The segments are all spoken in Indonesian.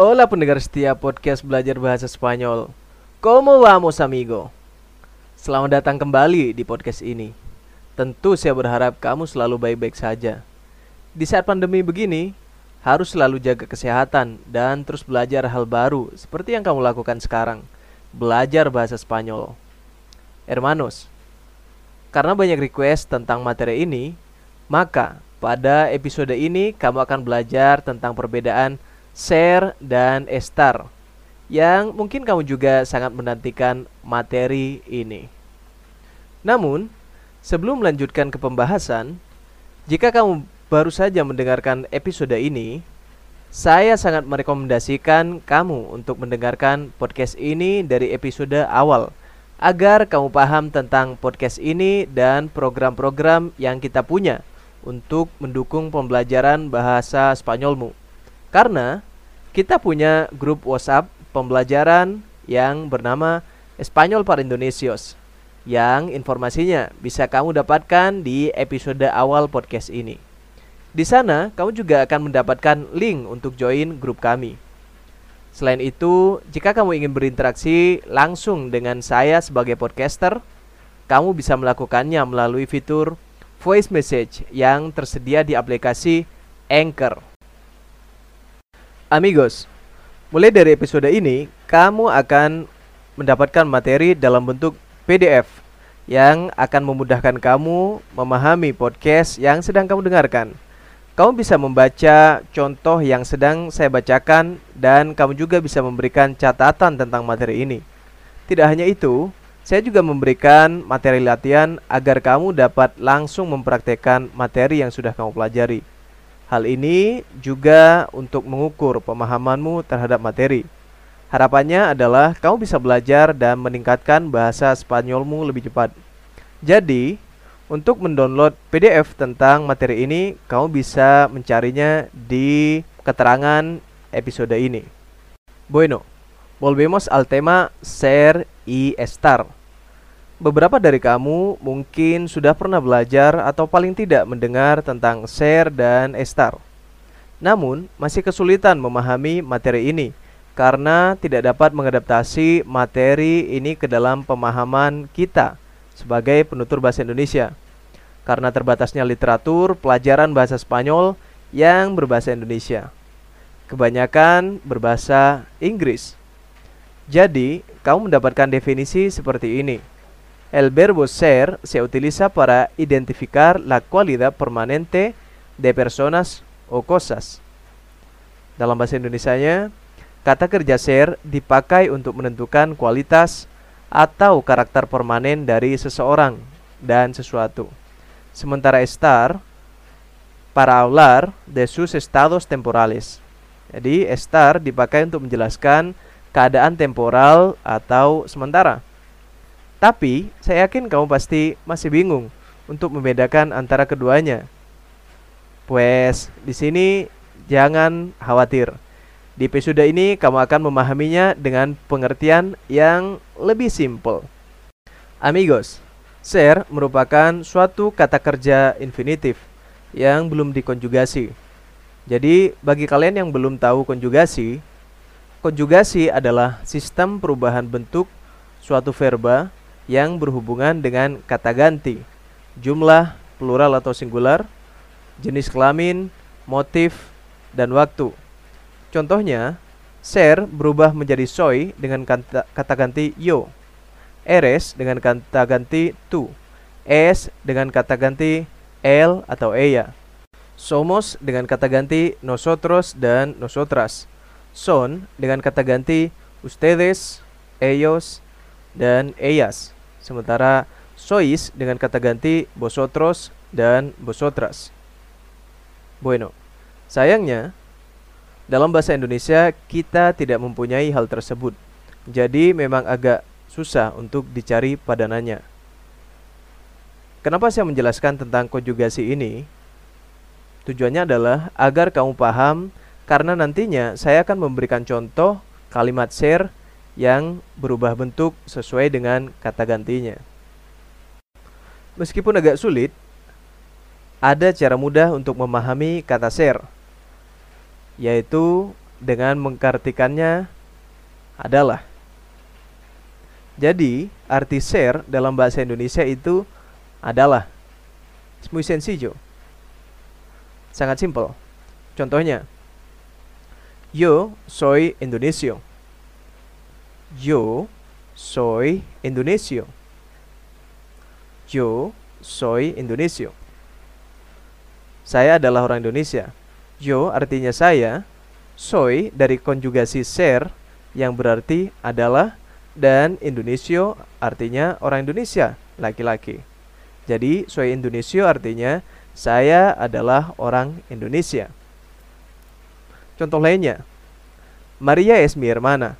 Hola pendengar setia podcast belajar bahasa Spanyol. Como vamos amigo? Selamat datang kembali di podcast ini. Tentu saya berharap kamu selalu baik-baik saja. Di saat pandemi begini Harus selalu jaga kesehatan Dan terus belajar hal baru Seperti yang kamu lakukan sekarang Belajar bahasa Spanyol. Hermanos Karena banyak request tentang materi ini Maka pada episode ini kamu akan belajar tentang perbedaan Share, dan Estar yang mungkin kamu juga sangat menantikan materi ini. Namun, sebelum melanjutkan ke pembahasan, jika kamu baru saja mendengarkan episode ini, saya sangat merekomendasikan kamu untuk mendengarkan podcast ini dari episode awal agar kamu paham tentang podcast ini dan program-program yang kita punya untuk mendukung pembelajaran bahasa Spanyolmu. Karena kita punya grup WhatsApp pembelajaran yang bernama Espanyol para Indonesios yang informasinya bisa kamu dapatkan di episode awal podcast ini. Di sana, kamu juga akan mendapatkan link untuk join grup kami. Selain itu, jika kamu ingin berinteraksi langsung dengan saya sebagai podcaster, kamu bisa melakukannya melalui fitur voice message yang tersedia di aplikasi Anchor. Amigos, mulai dari episode ini, kamu akan mendapatkan materi dalam bentuk PDF yang akan memudahkan kamu memahami podcast yang sedang kamu dengarkan. Kamu bisa membaca contoh yang sedang saya bacakan dan kamu juga bisa memberikan catatan tentang materi ini. Tidak hanya itu, saya juga memberikan materi latihan agar kamu dapat langsung mempraktekkan materi yang sudah kamu pelajari. Hal ini juga untuk mengukur pemahamanmu terhadap materi. Harapannya adalah kamu bisa belajar dan meningkatkan bahasa Spanyolmu lebih cepat. Jadi, untuk mendownload PDF tentang materi ini, kamu bisa mencarinya di keterangan episode ini. Bueno, volvemos al tema ser y estar. Beberapa dari kamu mungkin sudah pernah belajar atau paling tidak mendengar tentang share dan estar. Namun, masih kesulitan memahami materi ini karena tidak dapat mengadaptasi materi ini ke dalam pemahaman kita sebagai penutur bahasa Indonesia. Karena terbatasnya literatur pelajaran bahasa Spanyol yang berbahasa Indonesia. Kebanyakan berbahasa Inggris. Jadi, kamu mendapatkan definisi seperti ini. El verbo ser se utiliza para identificar la cualidad permanente de personas o cosas. Dalam bahasa Indonesia-nya, kata kerja ser dipakai untuk menentukan kualitas atau karakter permanen dari seseorang dan sesuatu. Sementara estar para hablar de sus estados temporales. Jadi estar dipakai untuk menjelaskan keadaan temporal atau sementara. Tapi saya yakin kamu pasti masih bingung untuk membedakan antara keduanya. Pues di sini jangan khawatir. Di episode ini kamu akan memahaminya dengan pengertian yang lebih simpel. Amigos, ser merupakan suatu kata kerja infinitif yang belum dikonjugasi. Jadi, bagi kalian yang belum tahu konjugasi, konjugasi adalah sistem perubahan bentuk suatu verba yang berhubungan dengan kata ganti, jumlah, plural atau singular, jenis kelamin, motif, dan waktu. Contohnya, ser berubah menjadi soy dengan kata, kata ganti yo, eres dengan kata ganti tu, es dengan kata ganti el atau ella, somos dengan kata ganti nosotros dan nosotras, son dengan kata ganti ustedes, ellos, dan ellas. Sementara sois dengan kata ganti vosotros dan vosotras. Bueno, sayangnya Dalam bahasa Indonesia, kita tidak mempunyai hal tersebut. Jadi memang agak susah untuk dicari padanannya. Kenapa saya menjelaskan tentang konjugasi ini? Tujuannya adalah agar kamu paham karena nantinya saya akan memberikan contoh kalimat share yang berubah bentuk sesuai dengan kata gantinya. Meskipun agak sulit, ada cara mudah untuk memahami kata share yaitu dengan mengkartikannya adalah. Jadi, arti share dalam bahasa Indonesia itu adalah. Muy sencillo. Sangat simpel. Contohnya, yo soy indonesio. Yo soy indonesio. Yo soy indonesio. Saya adalah orang Indonesia. Yo artinya saya, soy dari konjugasi ser yang berarti adalah dan Indonesia artinya orang Indonesia, laki-laki. Jadi soy Indonesia artinya saya adalah orang Indonesia. Contoh lainnya, Maria es mi hermana.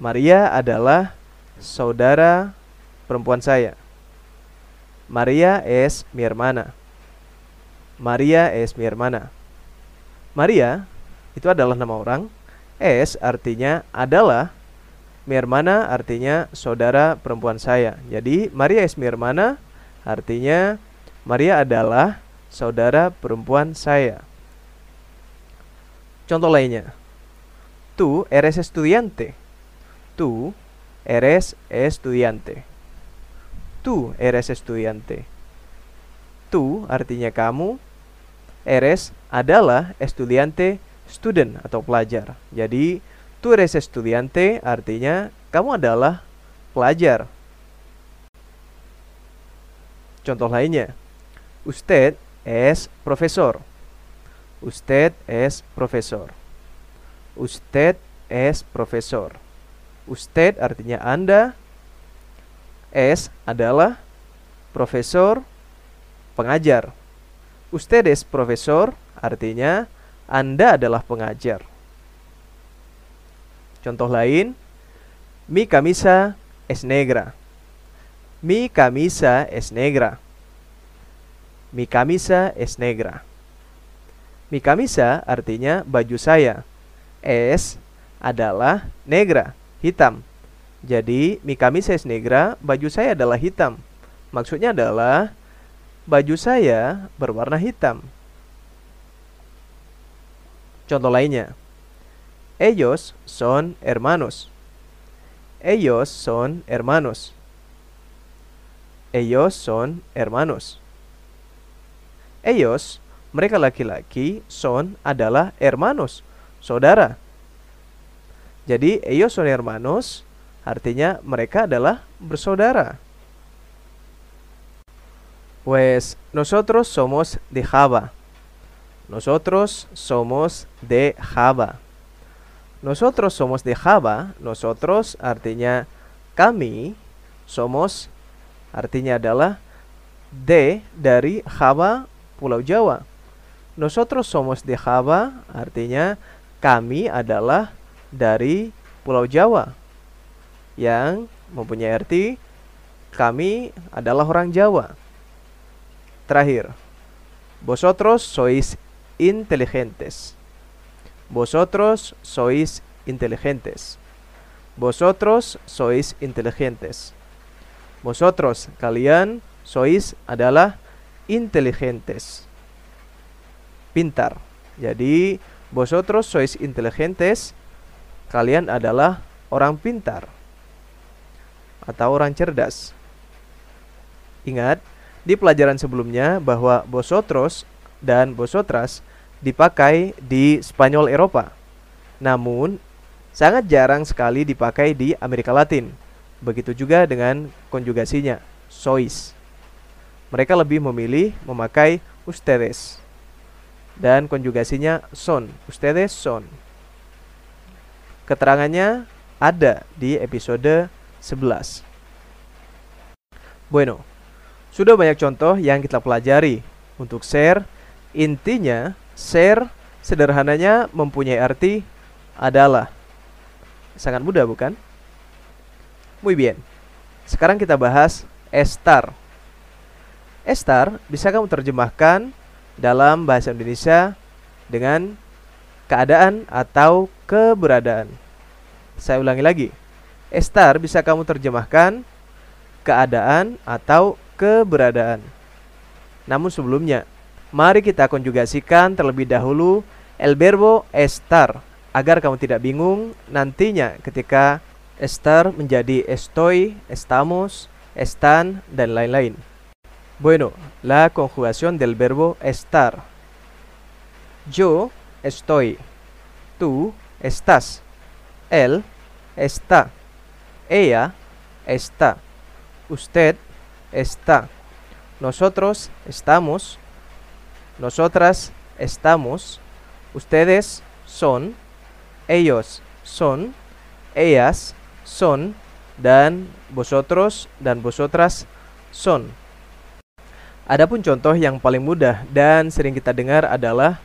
Maria adalah saudara perempuan saya. Maria es mi hermana. Maria es mi hermana. Maria itu adalah nama orang. Es artinya adalah. Mi hermana artinya saudara perempuan saya. Jadi Maria es mi hermana artinya Maria adalah saudara perempuan saya. Contoh lainnya. Tu eres estudiante. Tu eres estudiante. Tu eres estudiante. Tu artinya kamu, eres adalah estudiante student atau pelajar. Jadi, tu eres estudiante artinya kamu adalah pelajar. Contoh lainnya. Usted es profesor. Usted es profesor. Usted es profesor. Usted artinya Anda. Es adalah profesor pengajar. Usted es profesor artinya Anda adalah pengajar. Contoh lain, mi camisa es negra. Mi camisa es negra. Mi camisa es negra. Mi camisa artinya baju saya. Es adalah negra, hitam. Jadi, mi camisa es negra, baju saya adalah hitam. Maksudnya adalah baju saya berwarna hitam. Contoh lainnya. Ellos son hermanos. Ellos son hermanos. Ellos son hermanos. Ellos, mereka laki-laki, son adalah hermanos, saudara. Jadi, ellos son hermanos artinya mereka adalah bersaudara. Pues nosotros somos de Java. Nosotros somos de Java. Nosotros somos de Java. Nosotros artinya kami. Somos artinya adalah de dari Java, Pulau Jawa. Nosotros somos de Java artinya kami adalah dari Pulau Jawa. Yang mempunyai arti kami adalah orang Jawa. Terakhir, vosotros sois inteligentes. Vosotros sois inteligentes. Vosotros sois inteligentes. Vosotros, kalian, sois adalah inteligentes. Pintar. Jadi, vosotros sois inteligentes. Kalian adalah orang pintar atau orang cerdas. Ingat, di pelajaran sebelumnya bahwa vosotros dan vosotras dipakai di Spanyol Eropa. Namun, sangat jarang sekali dipakai di Amerika Latin. Begitu juga dengan konjugasinya, sois. Mereka lebih memilih memakai ustedes. Dan konjugasinya son, ustedes son. Keterangannya ada di episode 11. Bueno, sudah banyak contoh yang kita pelajari. Untuk share, intinya share sederhananya mempunyai arti adalah. Sangat mudah bukan? Muy bien. Sekarang kita bahas estar. Estar bisa kamu terjemahkan dalam bahasa Indonesia dengan keadaan atau keberadaan. Saya ulangi lagi. Estar bisa kamu terjemahkan keadaan atau keberadaan. Namun sebelumnya, mari kita konjugasikan terlebih dahulu el verbo estar agar kamu tidak bingung nantinya ketika estar menjadi estoy, estamos, están, dan lain-lain. Bueno, la conjugación del verbo estar. Yo estoy. Tú estás. Él está. Ella está. Usted está. Nosotros estamos. Nosotras estamos. Ustedes son. Ellos son. Ellas son. Dan vosotros dan vosotras son. Adapun contoh yang paling mudah dan sering kita dengar adalah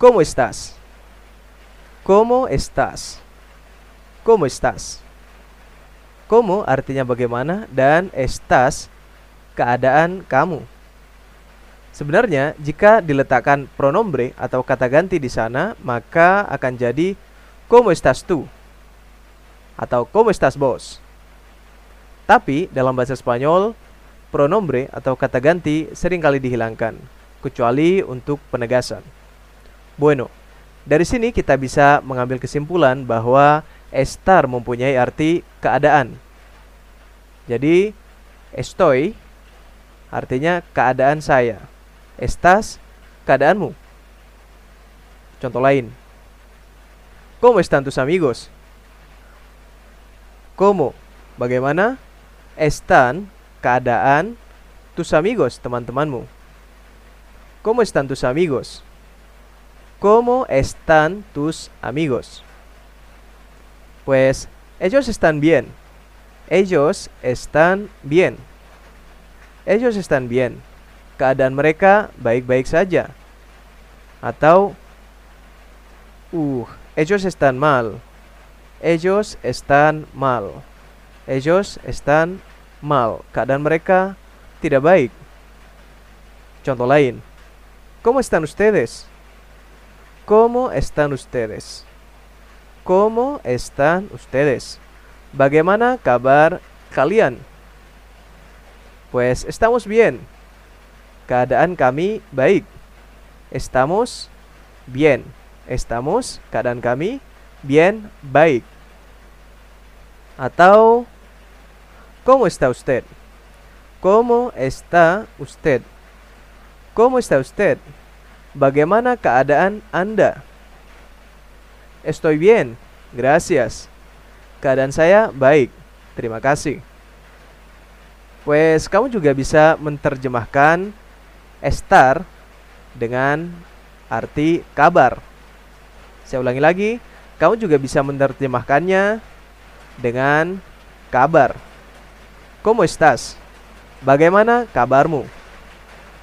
¿Cómo estás? ¿Cómo estás? ¿Cómo estás? ¿Cómo artinya bagaimana dan estás keadaan kamu. Sebenarnya jika diletakkan pronombre atau kata ganti di sana, maka akan jadi ¿Cómo estás tú? atau ¿Cómo estás vos? Tapi dalam bahasa Spanyol pronombre atau kata ganti sering kali dihilangkan, kecuali untuk penegasan. Bueno, dari sini kita bisa mengambil kesimpulan bahwa estar mempunyai arti keadaan. Jadi, estoy artinya keadaan saya. Estás keadaanmu. Contoh lain. ¿Cómo están tus amigos? ¿Cómo? Bagaimana? Están keadaan tus amigos, teman-temanmu. ¿Cómo están tus amigos? ¿Cómo están tus amigos? Pues ellos están bien. Ellos están bien. Ellos están bien. Keadaan mereka baik-baik saja. Atau uh, ellos están mal. Ellos están mal. Ellos están mal. Keadaan mereka tidak baik. Contoh. ¿Cómo están ustedes? ¿Cómo están ustedes? ¿Cómo están ustedes? Bagaimana kabar kalian? Pues estamos bien. Keadaan kami baik. Estamos bien. Estamos keadaan bien baik. Atau ¿Cómo está usted? ¿Cómo está usted? ¿Cómo está usted? Bagaimana keadaan Anda? Estoy bien, gracias. Keadaan saya baik, terima kasih. Pues kamu juga bisa menerjemahkan estar dengan arti kabar. Saya ulangi lagi, kamu juga bisa menerjemahkannya dengan kabar. ¿Cómo estás? Bagaimana kabarmu?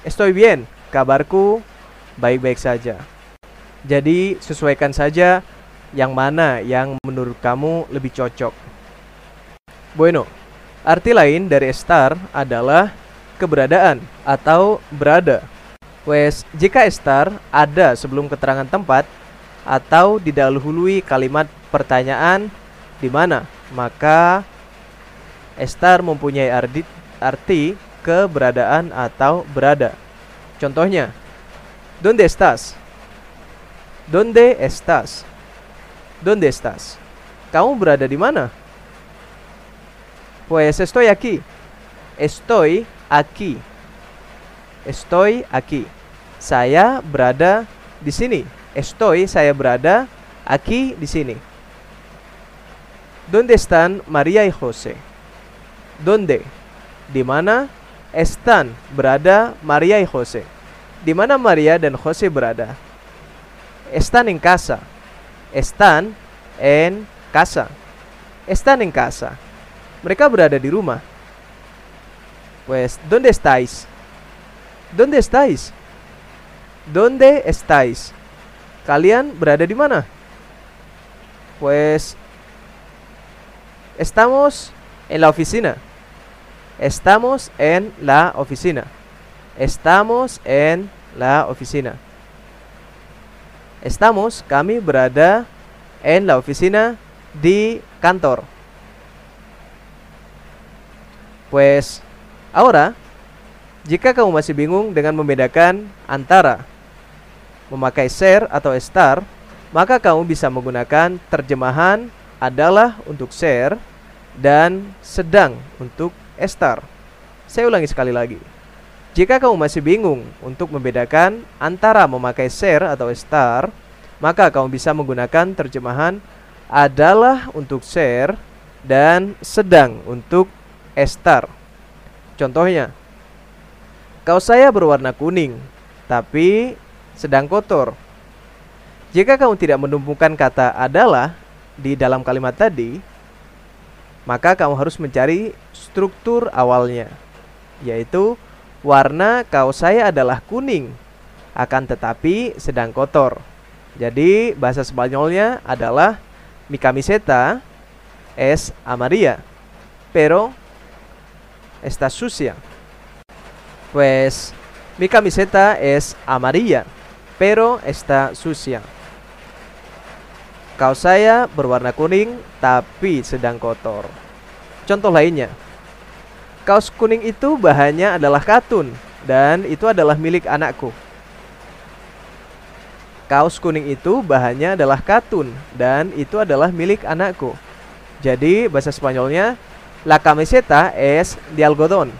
Estoy bien. Kabarku baik-baik saja. Jadi sesuaikan saja yang mana yang menurut kamu lebih cocok. Bueno, arti lain dari estar adalah keberadaan atau berada. Wes, jika estar ada sebelum keterangan tempat atau didahului kalimat pertanyaan di mana, maka Estar mempunyai arti, arti keberadaan atau berada. Contohnya, ¿Dónde estás? ¿Dónde estás? ¿Dónde estás? Kamu berada di mana? Pues estoy aquí. Estoy aquí. Estoy aquí. Saya berada di sini. Estoy saya berada aquí di sini. ¿Dónde están María y José? Donde? Di mana? Están berada Maria y Jose. Di mana Maria dan Jose berada? Están en casa. Están en casa. Están en casa. Mereka berada di rumah. Pues, ¿dónde estáis? ¿Dónde estáis? ¿Dónde estáis? Kalian berada di mana? Pues estamos en la oficina. Estamos en la oficina. Estamos en la oficina. Estamos, kami berada en la oficina di kantor. Pues ahora, jika kamu masih bingung dengan membedakan antara memakai share atau star, maka kamu bisa menggunakan terjemahan adalah untuk share dan sedang untuk star. Saya ulangi sekali lagi. Jika kamu masih bingung untuk membedakan antara memakai share atau star, maka kamu bisa menggunakan terjemahan adalah untuk share dan sedang untuk Estar. Contohnya, kaos saya berwarna kuning, tapi sedang kotor. Jika kamu tidak menumpukan kata adalah di dalam kalimat tadi, maka kamu harus mencari struktur awalnya, yaitu warna kaos saya adalah kuning, akan tetapi sedang kotor. Jadi bahasa Spanyolnya adalah mi camiseta es amarilla, pero está sucia. Pues mi camiseta es amarilla, pero está sucia. Kaos saya berwarna kuning tapi sedang kotor. Contoh lainnya. Kaos kuning itu bahannya adalah katun dan itu adalah milik anakku. Kaos kuning itu bahannya adalah katun dan itu adalah milik anakku. Jadi bahasa Spanyolnya La camiseta es de algodón.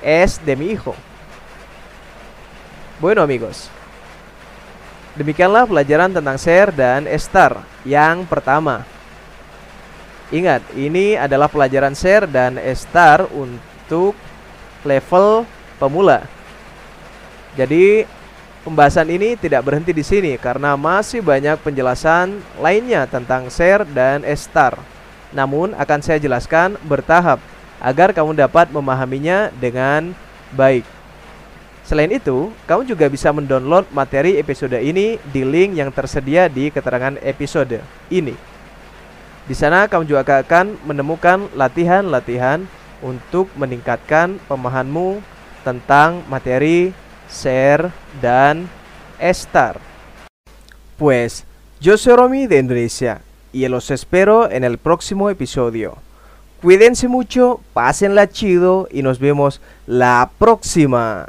Es de mi hijo. Bueno amigos. Demikianlah pelajaran tentang share dan estar yang pertama. Ingat, ini adalah pelajaran share dan estar untuk level pemula. Jadi pembahasan ini tidak berhenti di sini karena masih banyak penjelasan lainnya tentang share dan estar. Namun akan saya jelaskan bertahap agar kamu dapat memahaminya dengan baik. Selain itu, kamu juga bisa mendownload materi episode ini di link yang tersedia di keterangan episode ini. Di sana kamu juga akan menemukan latihan-latihan untuk meningkatkan pemahamanmu tentang materi share dan estar. Pues, yo soy Romy de Indonesia y los espero en el próximo episodio. Cuídense mucho, pásenla chido y nos vemos la próxima.